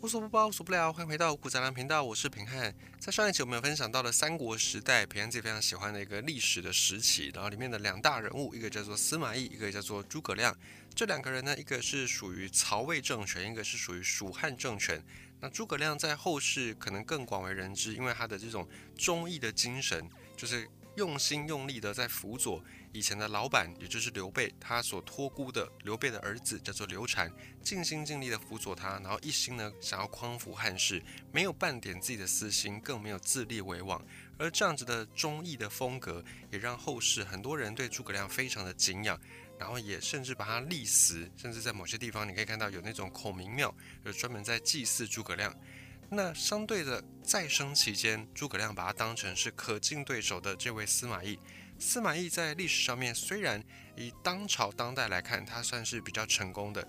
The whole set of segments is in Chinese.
无所不包，无所不聊，欢迎回到五谷杂粮频道，我是平汉。在上一期我们有分享到了三国时代，平汉自己非常喜欢的一个历史的时期，然后里面的两大人物，一个叫做司马懿，一个叫做诸葛亮。这两个人呢，一个是属于曹魏政权，一个是属于蜀汉政权。那诸葛亮在后世可能更广为人知，因为他的这种忠义的精神，就是用心用力的在辅佐。以前的老板，也就是刘备，他所托孤的刘备的儿子叫做刘禅，尽心尽力的辅佐他，然后一心呢想要匡扶汉室，没有半点自己的私心，更没有自立为王。而这样子的忠义的风格，也让后世很多人对诸葛亮非常的敬仰，然后也甚至把他立祠，甚至在某些地方你可以看到有那种孔明庙，就专门在祭祀诸葛亮。那相对的，在生期间，诸葛亮把他当成是可敬对手的这位司马懿。司马懿在历史上面，虽然以当朝当代来看，他算是比较成功的。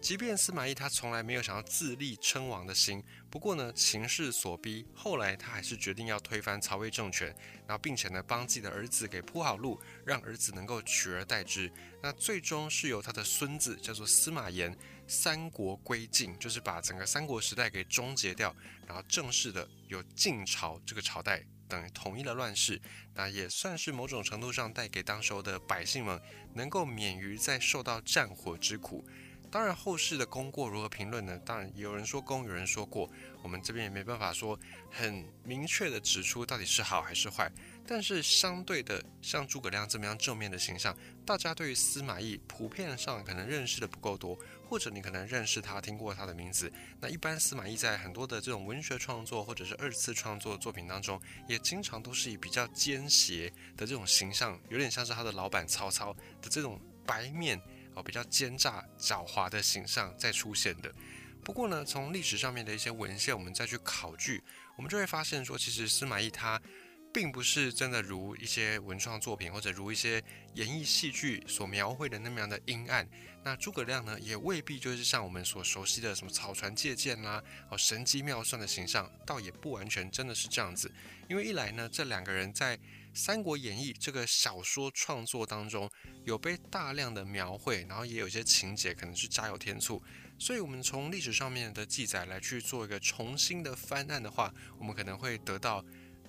即便司马懿他从来没有想要自立称王的心，不过呢，情势所逼，后来他还是决定要推翻曹魏政权，然后并且呢，帮自己的儿子给铺好路，让儿子能够取而代之。那最终是由他的孙子叫做司马炎，三国归晋，就是把整个三国时代给终结掉，然后正式的有晋朝这个朝代。等于统一了乱世，那也算是某种程度上带给当时候的百姓们能够免于再受到战火之苦。当然，后世的功过如何评论呢？当然，有人说功，有人说过，我们这边也没办法说很明确的指出到底是好还是坏。但是相对的，像诸葛亮这么样正面的形象，大家对于司马懿普遍上可能认识的不够多，或者你可能认识他，听过他的名字。那一般司马懿在很多的这种文学创作或者是二次创作作品当中，也经常都是以比较奸邪的这种形象，有点像是他的老板曹操的这种白面哦，比较奸诈狡猾的形象在出现的。不过呢，从历史上面的一些文献，我们再去考据，我们就会发现说，其实司马懿他。并不是真的如一些文创作品或者如一些演绎戏剧所描绘的那么样的阴暗。那诸葛亮呢，也未必就是像我们所熟悉的什么草船借箭啦、哦神机妙算的形象，倒也不完全真的是这样子。因为一来呢，这两个人在《三国演义》这个小说创作当中有被大量的描绘，然后也有一些情节可能是加油添醋，所以我们从历史上面的记载来去做一个重新的翻案的话，我们可能会得到。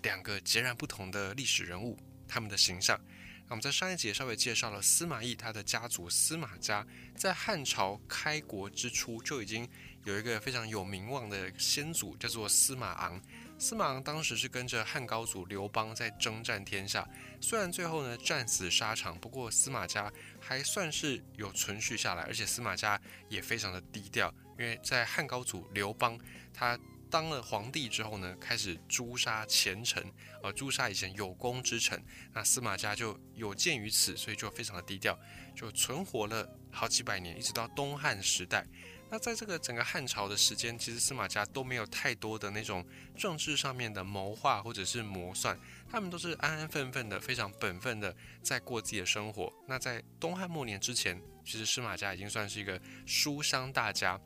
两个截然不同的历史人物，他们的形象。那我们在上一节稍微介绍了司马懿，他的家族司马家在汉朝开国之初就已经有一个非常有名望的先祖，叫做司马昂。司马昂当时是跟着汉高祖刘邦在征战天下，虽然最后呢战死沙场，不过司马家还算是有存续下来，而且司马家也非常的低调，因为在汉高祖刘邦他。当了皇帝之后呢，开始诛杀前臣，呃，诛杀以前有功之臣。那司马家就有鉴于此，所以就非常的低调，就存活了好几百年，一直到东汉时代。那在这个整个汉朝的时间，其实司马家都没有太多的那种政治上面的谋划或者是谋算，他们都是安安分分的，非常本分的在过自己的生活。那在东汉末年之前，其实司马家已经算是一个书香大家。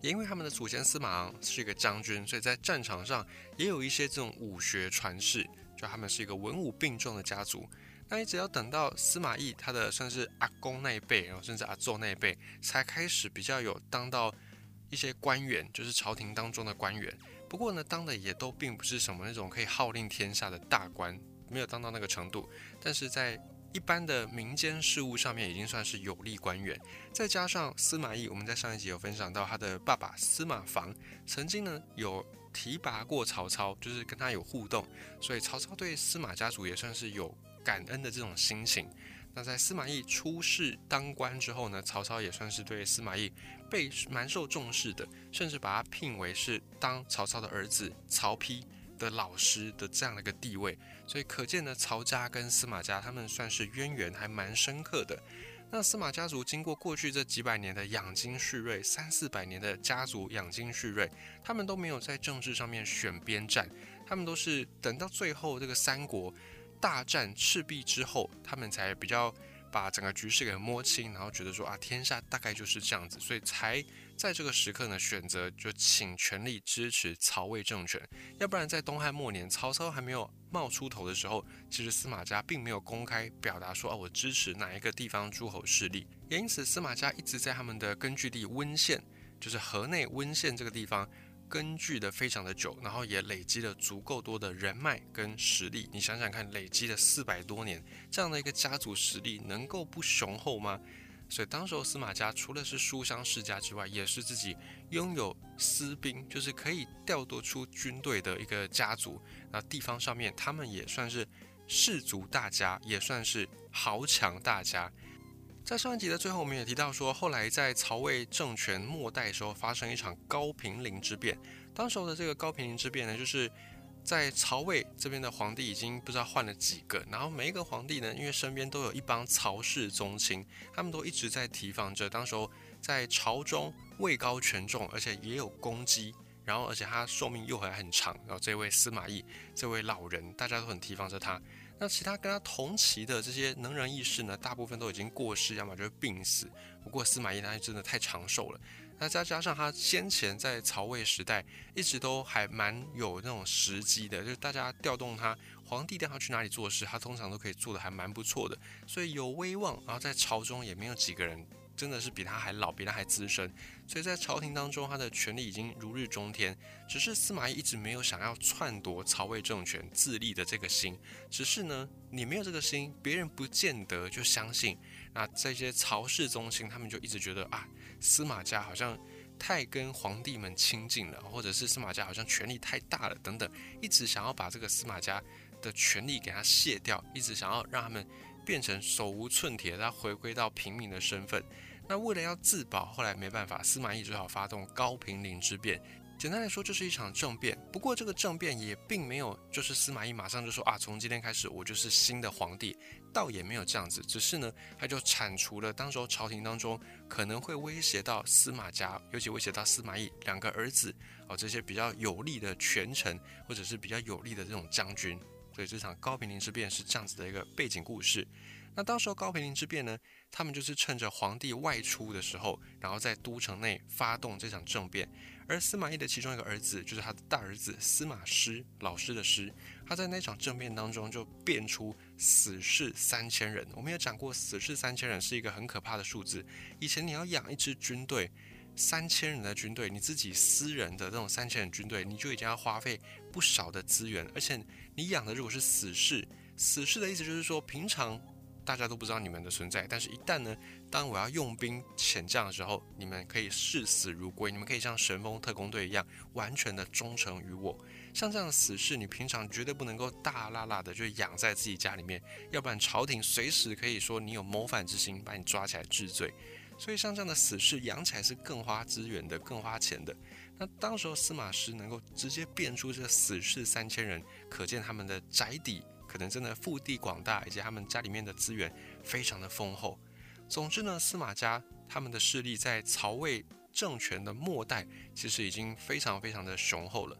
也因为他们的祖先司马昂是一个将军，所以在战场上也有一些这种武学传世，就他们是一个文武并重的家族。那你只要等到司马懿他的算是阿公那一辈，然后甚至阿祖那一辈，才开始比较有当到一些官员，就是朝廷当中的官员。不过呢，当的也都并不是什么那种可以号令天下的大官，没有当到那个程度。但是在一般的民间事务上面已经算是有力官员，再加上司马懿，我们在上一集有分享到他的爸爸司马防曾经呢有提拔过曹操，就是跟他有互动，所以曹操对司马家族也算是有感恩的这种心情。那在司马懿出仕当官之后呢，曹操也算是对司马懿被蛮受重视的，甚至把他聘为是当曹操的儿子曹丕。的老师的这样的一个地位，所以可见呢，曹家跟司马家他们算是渊源还蛮深刻的。那司马家族经过过去这几百年的养精蓄锐，三四百年的家族养精蓄锐，他们都没有在政治上面选边站，他们都是等到最后这个三国大战赤壁之后，他们才比较。把整个局势给摸清，然后觉得说啊，天下大概就是这样子，所以才在这个时刻呢，选择就请全力支持曹魏政权。要不然在东汉末年，曹操还没有冒出头的时候，其实司马家并没有公开表达说啊，我支持哪一个地方诸侯势力。也因此，司马家一直在他们的根据地温县就是河内温县这个地方。根据的非常的久，然后也累积了足够多的人脉跟实力。你想想看，累积了四百多年这样的一个家族实力，能够不雄厚吗？所以当时候司马家除了是书香世家之外，也是自己拥有私兵，就是可以调度出军队的一个家族。那地方上面，他们也算是士族大家，也算是豪强大家。在上一集的最后，我们也提到说，后来在曹魏政权末代时候，发生一场高平陵之变。当时候的这个高平陵之变呢，就是在曹魏这边的皇帝已经不知道换了几个，然后每一个皇帝呢，因为身边都有一帮曹氏宗亲，他们都一直在提防着。当时候在朝中位高权重，而且也有功绩，然后而且他寿命又还很长。然后这位司马懿这位老人，大家都很提防着他。那其他跟他同期的这些能人异士呢，大部分都已经过世，要么就是病死。不过司马懿他真的太长寿了，那再加上他先前在曹魏时代一直都还蛮有那种时机的，就是大家调动他，皇帝调他去哪里做事，他通常都可以做的还蛮不错的，所以有威望。然后在朝中也没有几个人。真的是比他还老，比他还资深，所以在朝廷当中，他的权力已经如日中天。只是司马懿一直没有想要篡夺曹魏政权、自立的这个心。只是呢，你没有这个心，别人不见得就相信。那这些曹氏宗亲，他们就一直觉得啊，司马家好像太跟皇帝们亲近了，或者是司马家好像权力太大了等等，一直想要把这个司马家的权力给他卸掉，一直想要让他们变成手无寸铁，他回归到平民的身份。那为了要自保，后来没办法，司马懿只好发动高平陵之变。简单来说，就是一场政变。不过这个政变也并没有，就是司马懿马上就说啊，从今天开始我就是新的皇帝，倒也没有这样子。只是呢，他就铲除了当时候朝廷当中可能会威胁到司马家，尤其威胁到司马懿两个儿子哦，这些比较有力的权臣或者是比较有力的这种将军。所以这场高平陵之变是这样子的一个背景故事。那当时候高平陵之变呢，他们就是趁着皇帝外出的时候，然后在都城内发动这场政变。而司马懿的其中一个儿子，就是他的大儿子司马师，老师的师，他在那场政变当中就变出死士三千人。我们有讲过，死士三千人是一个很可怕的数字。以前你要养一支军队，三千人的军队，你自己私人的这种三千人军队，你就已经要花费不少的资源，而且你养的如果是死士，死士的意思就是说平常。大家都不知道你们的存在，但是，一旦呢，当我要用兵遣将的时候，你们可以视死如归，你们可以像神风特工队一样，完全的忠诚于我。像这样的死士，你平常绝对不能够大拉拉的就养在自己家里面，要不然朝廷随时可以说你有谋反之心，把你抓起来治罪。所以，像这样的死士养起来是更花资源的，更花钱的。那当时候司马师能够直接变出这死士三千人，可见他们的宅邸。可能真的腹地广大，以及他们家里面的资源非常的丰厚。总之呢，司马家他们的势力在曹魏政权的末代，其实已经非常非常的雄厚了。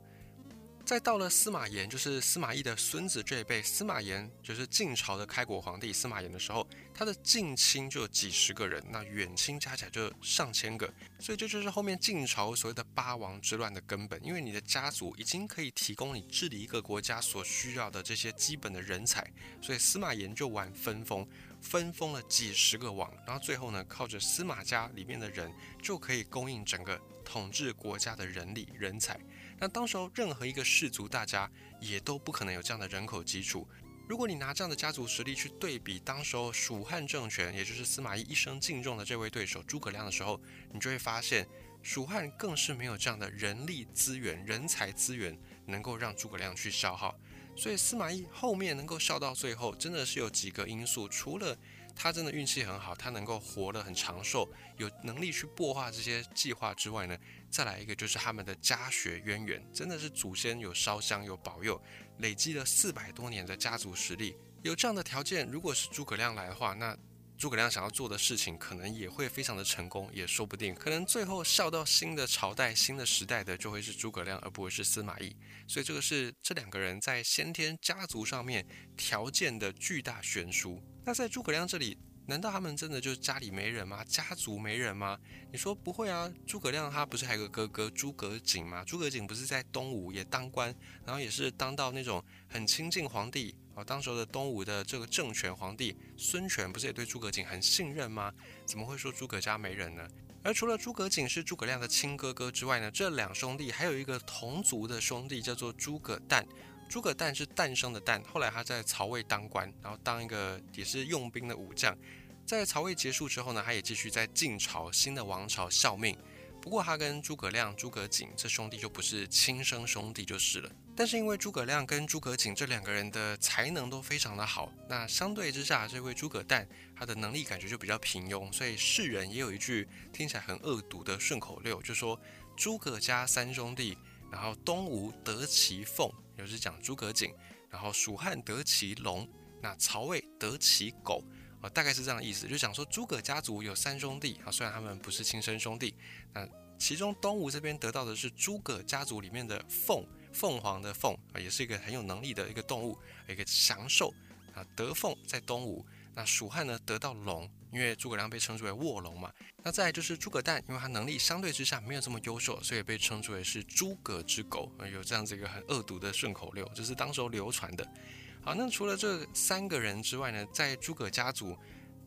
再到了司马炎，就是司马懿的孙子这一辈，司马炎就是晋朝的开国皇帝司马炎的时候，他的近亲就有几十个人，那远亲加起来就上千个，所以这就是后面晋朝所谓的八王之乱的根本，因为你的家族已经可以提供你治理一个国家所需要的这些基本的人才，所以司马炎就玩分封，分封了几十个王，然后最后呢，靠着司马家里面的人就可以供应整个统治国家的人力人才。那当时候任何一个氏族大家也都不可能有这样的人口基础。如果你拿这样的家族实力去对比当时候蜀汉政权，也就是司马懿一生敬重的这位对手诸葛亮的时候，你就会发现蜀汉更是没有这样的人力资源、人才资源能够让诸葛亮去消耗。所以司马懿后面能够笑到最后，真的是有几个因素，除了。他真的运气很好，他能够活得很长寿，有能力去擘画这些计划之外呢，再来一个就是他们的家学渊源，真的是祖先有烧香有保佑，累积了四百多年的家族实力。有这样的条件，如果是诸葛亮来的话，那诸葛亮想要做的事情可能也会非常的成功，也说不定。可能最后笑到新的朝代、新的时代的就会是诸葛亮，而不会是司马懿。所以这个是这两个人在先天家族上面条件的巨大悬殊。那在诸葛亮这里，难道他们真的就家里没人吗？家族没人吗？你说不会啊？诸葛亮他不是还有个哥哥诸葛瑾吗？诸葛瑾不是在东吴也当官，然后也是当到那种很亲近皇帝哦。当时的东吴的这个政权皇帝孙权不是也对诸葛瑾很信任吗？怎么会说诸葛家没人呢？而除了诸葛瑾是诸葛亮的亲哥哥之外呢，这两兄弟还有一个同族的兄弟叫做诸葛诞。诸葛诞是诞生的诞，后来他在曹魏当官，然后当一个也是用兵的武将。在曹魏结束之后呢，他也继续在晋朝新的王朝效命。不过他跟诸葛亮、诸葛瑾这兄弟就不是亲生兄弟就是了。但是因为诸葛亮跟诸葛瑾这两个人的才能都非常的好，那相对之下，这位诸葛诞他的能力感觉就比较平庸，所以世人也有一句听起来很恶毒的顺口溜，就说诸葛家三兄弟，然后东吴得其凤，就是讲诸葛瑾，然后蜀汉得其龙，那曹魏得其狗。啊，大概是这样的意思，就讲说诸葛家族有三兄弟啊，虽然他们不是亲生兄弟，那其中东吴这边得到的是诸葛家族里面的凤，凤凰的凤啊，也是一个很有能力的一个动物，一个祥兽啊，得凤在东吴。那蜀汉呢得到龙，因为诸葛亮被称之为卧龙嘛。那再就是诸葛诞，因为他能力相对之下没有这么优秀，所以被称之为是诸葛之狗，有这样子一个很恶毒的顺口溜，这是当时候流传的。好，那除了这三个人之外呢，在诸葛家族，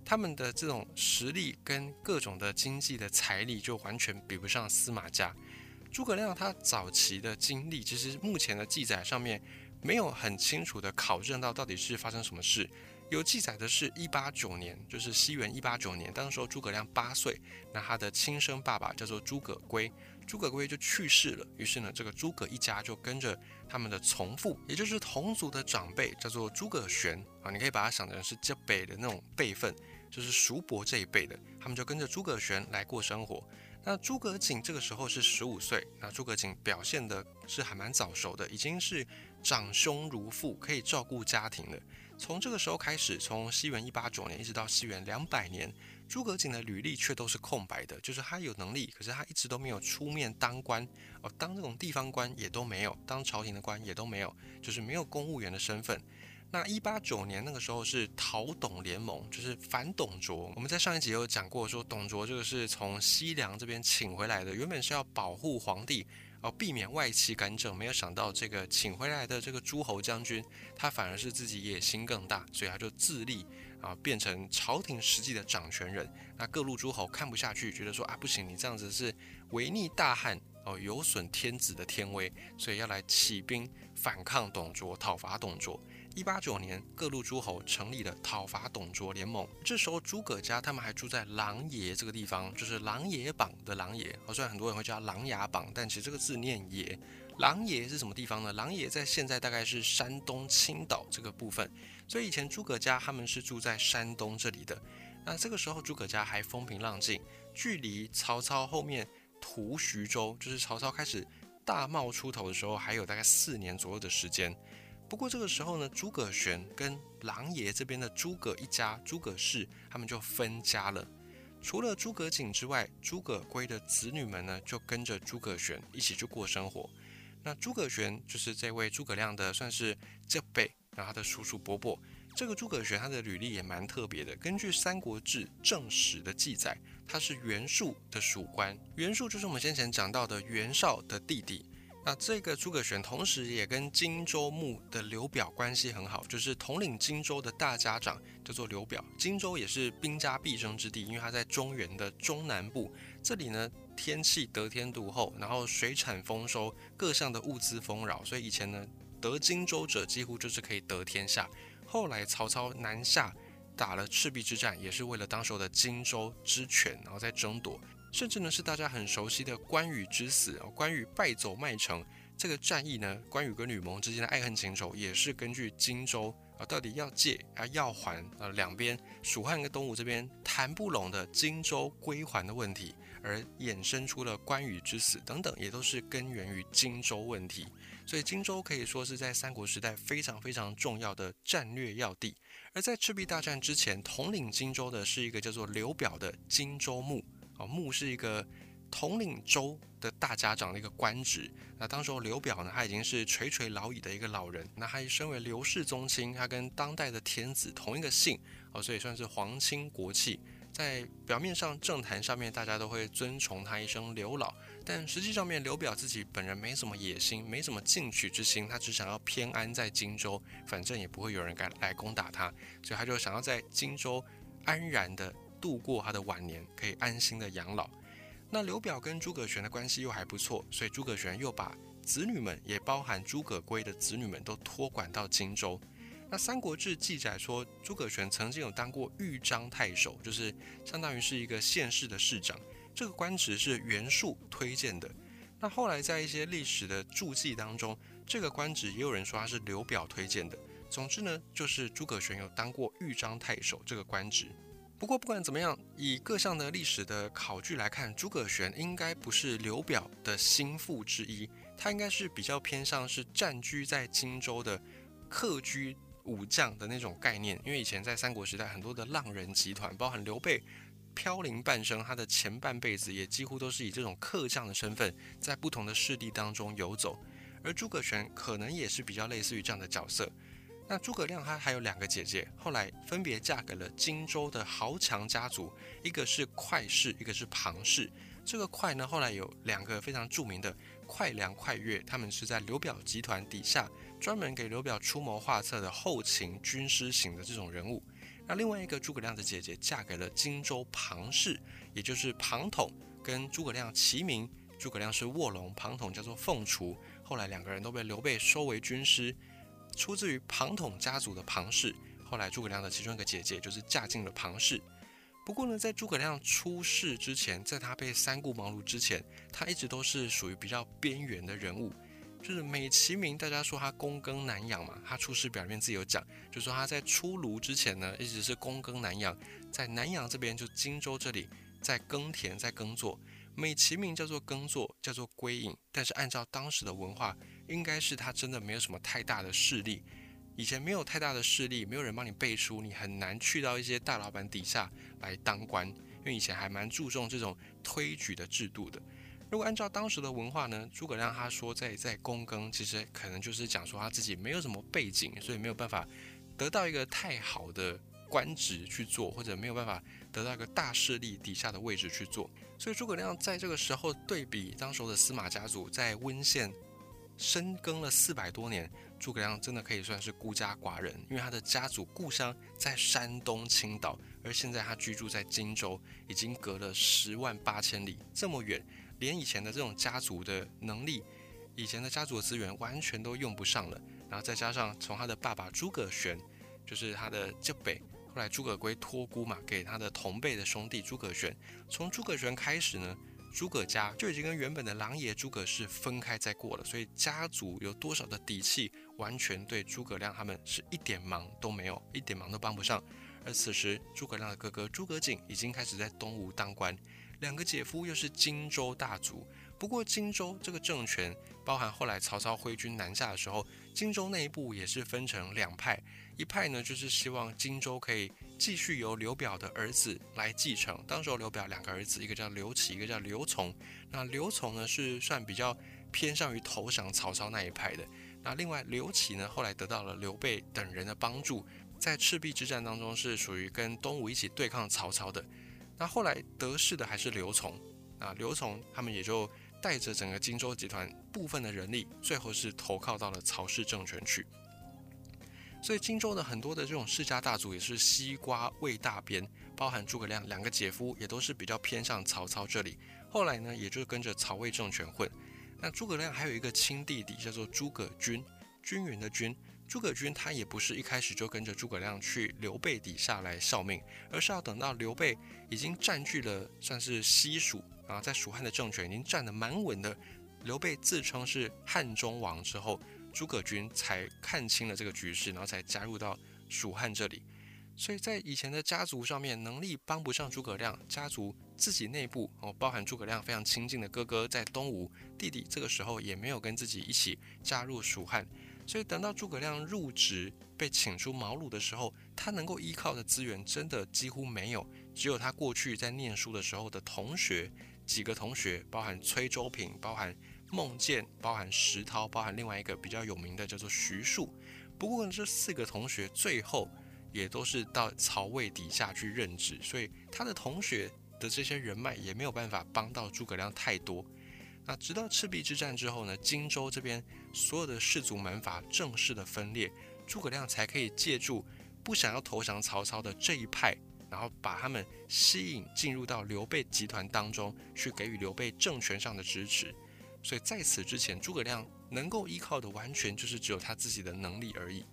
他们的这种实力跟各种的经济的财力就完全比不上司马家。诸葛亮他早期的经历，其实目前的记载上面没有很清楚的考证到到底是发生什么事。有记载的是一八九年，就是西元一八九年，当时候诸葛亮八岁，那他的亲生爸爸叫做诸葛圭。诸葛圭就去世了，于是呢，这个诸葛一家就跟着他们的从父，也就是同族的长辈，叫做诸葛玄啊，你可以把它想成是这辈的那种辈分，就是叔伯这一辈的，他们就跟着诸葛玄来过生活。那诸葛瑾这个时候是十五岁，那诸葛瑾表现的是还蛮早熟的，已经是长兄如父，可以照顾家庭了。从这个时候开始，从西元一八九年一直到西元两百年。诸葛瑾的履历却都是空白的，就是他有能力，可是他一直都没有出面当官哦，当这种地方官也都没有，当朝廷的官也都没有，就是没有公务员的身份。那一八九年那个时候是讨董联盟，就是反董卓。我们在上一集有讲过，说董卓这个是从西凉这边请回来的，原本是要保护皇帝，哦，避免外戚干政，没有想到这个请回来的这个诸侯将军，他反而是自己野心更大，所以他就自立。啊，变成朝廷实际的掌权人，那各路诸侯看不下去，觉得说啊，不行，你这样子是违逆大汉哦，有损天子的天威，所以要来起兵反抗董卓，讨伐董卓。一八九年，各路诸侯成立了讨伐董卓联盟。这时候，诸葛家他们还住在琅琊这个地方，就是琅琊榜的琅琊。哦，虽然很多人会叫琅琊榜，但其实这个字念琊。琅琊是什么地方呢？琅琊在现在大概是山东青岛这个部分。所以以前诸葛家他们是住在山东这里的，那这个时候诸葛家还风平浪静，距离曹操后面屠徐州，就是曹操开始大冒出头的时候，还有大概四年左右的时间。不过这个时候呢，诸葛玄跟狼爷这边的诸葛一家诸葛氏他们就分家了，除了诸葛瑾之外，诸葛圭的子女们呢就跟着诸葛玄一起去过生活。那诸葛玄就是这位诸葛亮的算是这辈。然后他的叔叔伯伯，这个诸葛玄他的履历也蛮特别的。根据《三国志·正史》的记载，他是袁术的属官。袁术就是我们先前讲到的袁绍的弟弟。那这个诸葛玄同时也跟荆州牧的刘表关系很好，就是统领荆州的大家长叫做刘表。荆州也是兵家必争之地，因为他在中原的中南部。这里呢，天气得天独厚，然后水产丰收，各项的物资丰饶，所以以前呢。得荆州者几乎就是可以得天下。后来曹操南下打了赤壁之战，也是为了当时的荆州之权，然后再争夺。甚至呢是大家很熟悉的关羽之死，关羽败走麦城这个战役呢，关羽跟吕蒙之间的爱恨情仇也是根据荆州啊到底要借啊要还啊两边蜀汉跟东吴这边谈不拢的荆州归还的问题，而衍生出了关羽之死等等，也都是根源于荆州问题。所以荆州可以说是在三国时代非常非常重要的战略要地。而在赤壁大战之前，统领荆州的是一个叫做刘表的荆州牧。啊，牧是一个统领州的大家长的一个官职。那当时候刘表呢，他已经是垂垂老矣的一个老人。那他身为刘氏宗亲，他跟当代的天子同一个姓，哦，所以算是皇亲国戚。在表面上政坛上面，大家都会尊崇他一声刘老。但实际上面，刘表自己本人没什么野心，没什么进取之心，他只想要偏安在荆州，反正也不会有人敢来攻打他，所以他就想要在荆州安然的度过他的晚年，可以安心的养老。那刘表跟诸葛玄的关系又还不错，所以诸葛玄又把子女们，也包含诸葛圭的子女们都托管到荆州。那《三国志》记载说，诸葛玄曾经有当过豫章太守，就是相当于是一个县市的市长。这个官职是袁术推荐的。那后来在一些历史的注记当中，这个官职也有人说他是刘表推荐的。总之呢，就是诸葛玄有当过豫章太守这个官职。不过不管怎么样，以各项的历史的考据来看，诸葛玄应该不是刘表的心腹之一，他应该是比较偏向是占居在荆州的客居。武将的那种概念，因为以前在三国时代，很多的浪人集团，包含刘备，飘零半生，他的前半辈子也几乎都是以这种客将的身份，在不同的势力当中游走。而诸葛玄可能也是比较类似于这样的角色。那诸葛亮他还有两个姐姐，后来分别嫁给了荆州的豪强家族，一个是快氏，一个是庞氏。这个快呢，后来有两个非常著名的快良、快乐，他们是在刘表集团底下。专门给刘表出谋划策的后勤军师型的这种人物。那另外一个诸葛亮的姐姐嫁给了荆州庞氏，也就是庞统，跟诸葛亮齐名。诸葛亮是卧龙，庞统叫做凤雏。后来两个人都被刘备收为军师。出自于庞统家族的庞氏，后来诸葛亮的其中一个姐姐就是嫁进了庞氏。不过呢，在诸葛亮出世之前，在他被三顾茅庐之前，他一直都是属于比较边缘的人物。就是美其名，大家说他躬耕南阳嘛，他出师表面自有讲，就说他在出炉之前呢，一直是躬耕南阳，在南阳这边就荆州这里在耕田在耕作，美其名叫做耕作，叫做归隐，但是按照当时的文化，应该是他真的没有什么太大的势力，以前没有太大的势力，没有人帮你背书，你很难去到一些大老板底下来当官，因为以前还蛮注重这种推举的制度的。如果按照当时的文化呢，诸葛亮他说在在躬耕，其实可能就是讲说他自己没有什么背景，所以没有办法得到一个太好的官职去做，或者没有办法得到一个大势力底下的位置去做。所以诸葛亮在这个时候对比当时的司马家族在温县深耕了四百多年，诸葛亮真的可以算是孤家寡人，因为他的家族故乡在山东青岛，而现在他居住在荆州，已经隔了十万八千里这么远。连以前的这种家族的能力，以前的家族的资源完全都用不上了。然后再加上从他的爸爸诸葛玄，就是他的舅辈，后来诸葛圭托孤嘛，给他的同辈的兄弟诸葛玄。从诸葛玄开始呢，诸葛家就已经跟原本的狼爷诸葛氏分开在过了。所以家族有多少的底气，完全对诸葛亮他们是一点忙都没有，一点忙都帮不上。而此时诸葛亮的哥哥诸葛瑾已经开始在东吴当官。两个姐夫又是荆州大族，不过荆州这个政权，包含后来曹操挥军南下的时候，荆州内部也是分成两派，一派呢就是希望荆州可以继续由刘表的儿子来继承。当时刘表两个儿子，一个叫刘启，一个叫刘琮。那刘琮呢是算比较偏向于投降曹操那一派的。那另外刘启呢，后来得到了刘备等人的帮助，在赤壁之战当中是属于跟东吴一起对抗曹操的。那后来得势的还是刘琮，啊，刘琮他们也就带着整个荆州集团部分的人力，最后是投靠到了曹氏政权去。所以荆州的很多的这种世家大族也是西瓜魏大边，包含诸葛亮两个姐夫也都是比较偏向曹操这里。后来呢，也就跟着曹魏政权混。那诸葛亮还有一个亲弟弟叫做诸葛均，均匀的均。诸葛均他也不是一开始就跟着诸葛亮去刘备底下来效命，而是要等到刘备已经占据了算是西蜀，啊在蜀汉的政权已经站得蛮稳的，刘备自称是汉中王之后，诸葛均才看清了这个局势，然后才加入到蜀汉这里。所以在以前的家族上面，能力帮不上诸葛亮，家族自己内部哦，包含诸葛亮非常亲近的哥哥在东吴，弟弟这个时候也没有跟自己一起加入蜀汉。所以等到诸葛亮入职被请出茅庐的时候，他能够依靠的资源真的几乎没有，只有他过去在念书的时候的同学几个同学，包含崔州平，包含孟建，包含石涛，包含另外一个比较有名的叫做徐庶。不过这四个同学最后也都是到曹魏底下去任职，所以他的同学的这些人脉也没有办法帮到诸葛亮太多。那直到赤壁之战之后呢，荆州这边所有的士族门阀正式的分裂，诸葛亮才可以借助不想要投降曹操的这一派然后把他们吸引进入到刘备集团当中去，给予刘备政权上的支持。所以在此之前，诸葛亮能够依靠的完全就是只有他自己的能力而已。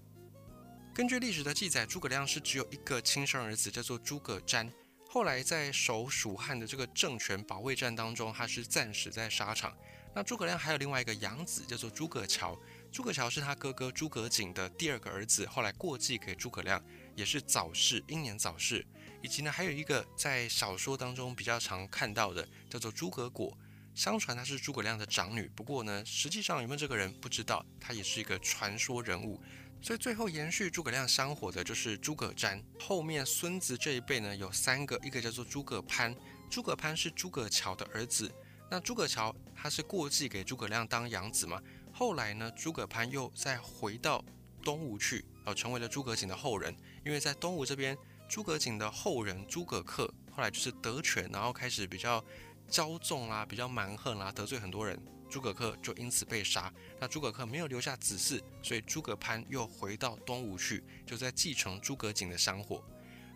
根据历史的记载，诸葛亮是只有一个亲生儿子，叫做诸葛瞻。后来在守蜀汉的这个政权保卫战当中，他是战死在沙场。那诸葛亮还有另外一个养子，叫做诸葛乔。诸葛乔是他哥哥诸葛瑾的第二个儿子，后来过继给诸葛亮，也是早逝，英年早逝。以及呢，还有一个在小说当中比较常看到的，叫做诸葛果。相传她是诸葛亮的长女，不过呢，实际上有没有这个人不知道，她也是一个传说人物。所以最后延续诸葛亮香火的就是诸葛瞻。后面孙子这一辈呢有三个，一个叫做诸葛攀，诸葛攀是诸葛乔的儿子。那诸葛乔他是过继给诸葛亮当养子嘛？后来呢，诸葛攀又再回到东吴去，呃，成为了诸葛瑾的后人。因为在东吴这边，诸葛瑾的后人诸葛恪后来就是得权，然后开始比较。骄纵啦，比较蛮横啦，得罪很多人，诸葛恪就因此被杀。那诸葛恪没有留下子嗣，所以诸葛攀又回到东吴去，就在继承诸葛瑾的香火。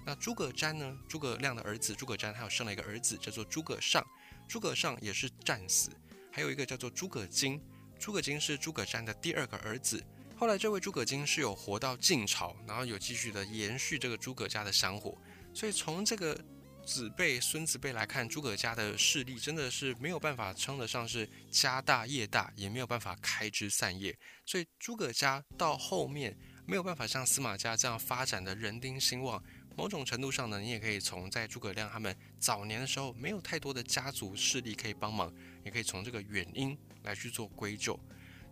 那诸葛瞻呢？诸葛亮的儿子诸葛瞻，他有生了一个儿子叫做诸葛尚，诸葛尚也是战死。还有一个叫做诸葛瑾，诸葛瑾是诸葛瞻的第二个儿子。后来这位诸葛瑾是有活到晋朝，然后有继续的延续这个诸葛家的香火。所以从这个。子辈、孙子辈来看，诸葛家的势力真的是没有办法称得上是家大业大，也没有办法开枝散叶。所以诸葛家到后面没有办法像司马家这样发展的人丁兴旺。某种程度上呢，你也可以从在诸葛亮他们早年的时候没有太多的家族势力可以帮忙，也可以从这个原因来去做归咎。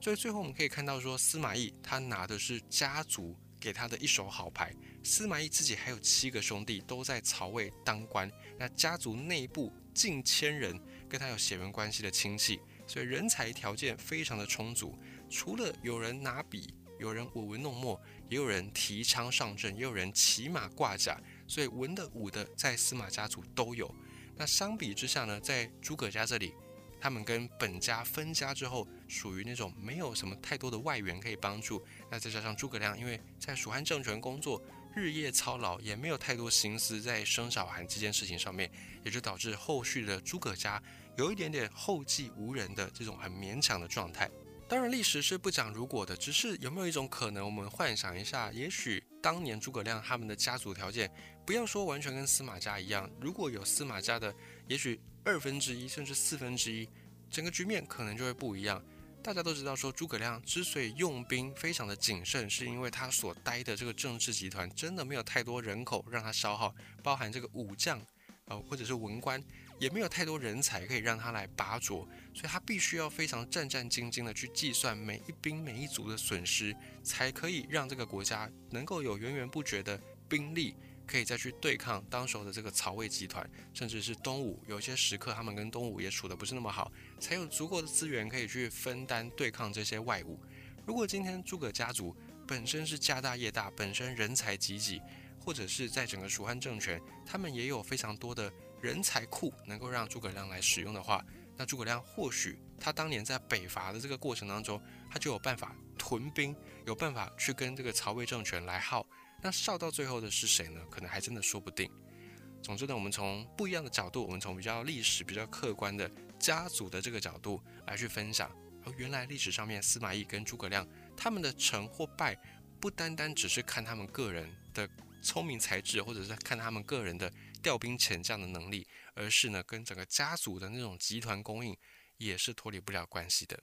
所以最后我们可以看到说，司马懿他拿的是家族给他的一手好牌。司马懿自己还有七个兄弟都在曹魏当官，那家族内部近千人跟他有血缘关系的亲戚，所以人才条件非常的充足。除了有人拿笔，有人舞文弄墨，也有人提枪上阵，也有人骑马挂甲，所以文的武的在司马家族都有。那相比之下呢，在诸葛家这里，他们跟本家分家之后，属于那种没有什么太多的外援可以帮助。那再加上诸葛亮，因为在蜀汉政权工作。日夜操劳，也没有太多心思在生小孩这件事情上面，也就导致后续的诸葛家有一点点后继无人的这种很勉强的状态。当然，历史是不讲如果的，只是有没有一种可能，我们幻想一下，也许当年诸葛亮他们的家族条件，不要说完全跟司马家一样，如果有司马家的，也许二分之一甚至四分之一，整个局面可能就会不一样。大家都知道，说诸葛亮之所以用兵非常的谨慎，是因为他所待的这个政治集团真的没有太多人口让他消耗，包含这个武将，呃，或者是文官，也没有太多人才可以让他来拔擢，所以他必须要非常战战兢兢的去计算每一兵每一卒的损失，才可以让这个国家能够有源源不绝的兵力。可以再去对抗当时候的这个曹魏集团，甚至是东吴。有些时刻他们跟东吴也处得不是那么好，才有足够的资源可以去分担对抗这些外物。如果今天诸葛家族本身是家大业大，本身人才济济，或者是在整个蜀汉政权，他们也有非常多的人才库能够让诸葛亮来使用的话，那诸葛亮或许他当年在北伐的这个过程当中，他就有办法屯兵，有办法去跟这个曹魏政权来耗。那笑到最后的是谁呢？可能还真的说不定。总之呢，我们从不一样的角度，我们从比较历史、比较客观的家族的这个角度来去分享。而原来历史上面，司马懿跟诸葛亮他们的成或败，不单单只是看他们个人的聪明才智，或者是看他们个人的调兵遣将的能力，而是呢跟整个家族的那种集团供应也是脱离不了关系的。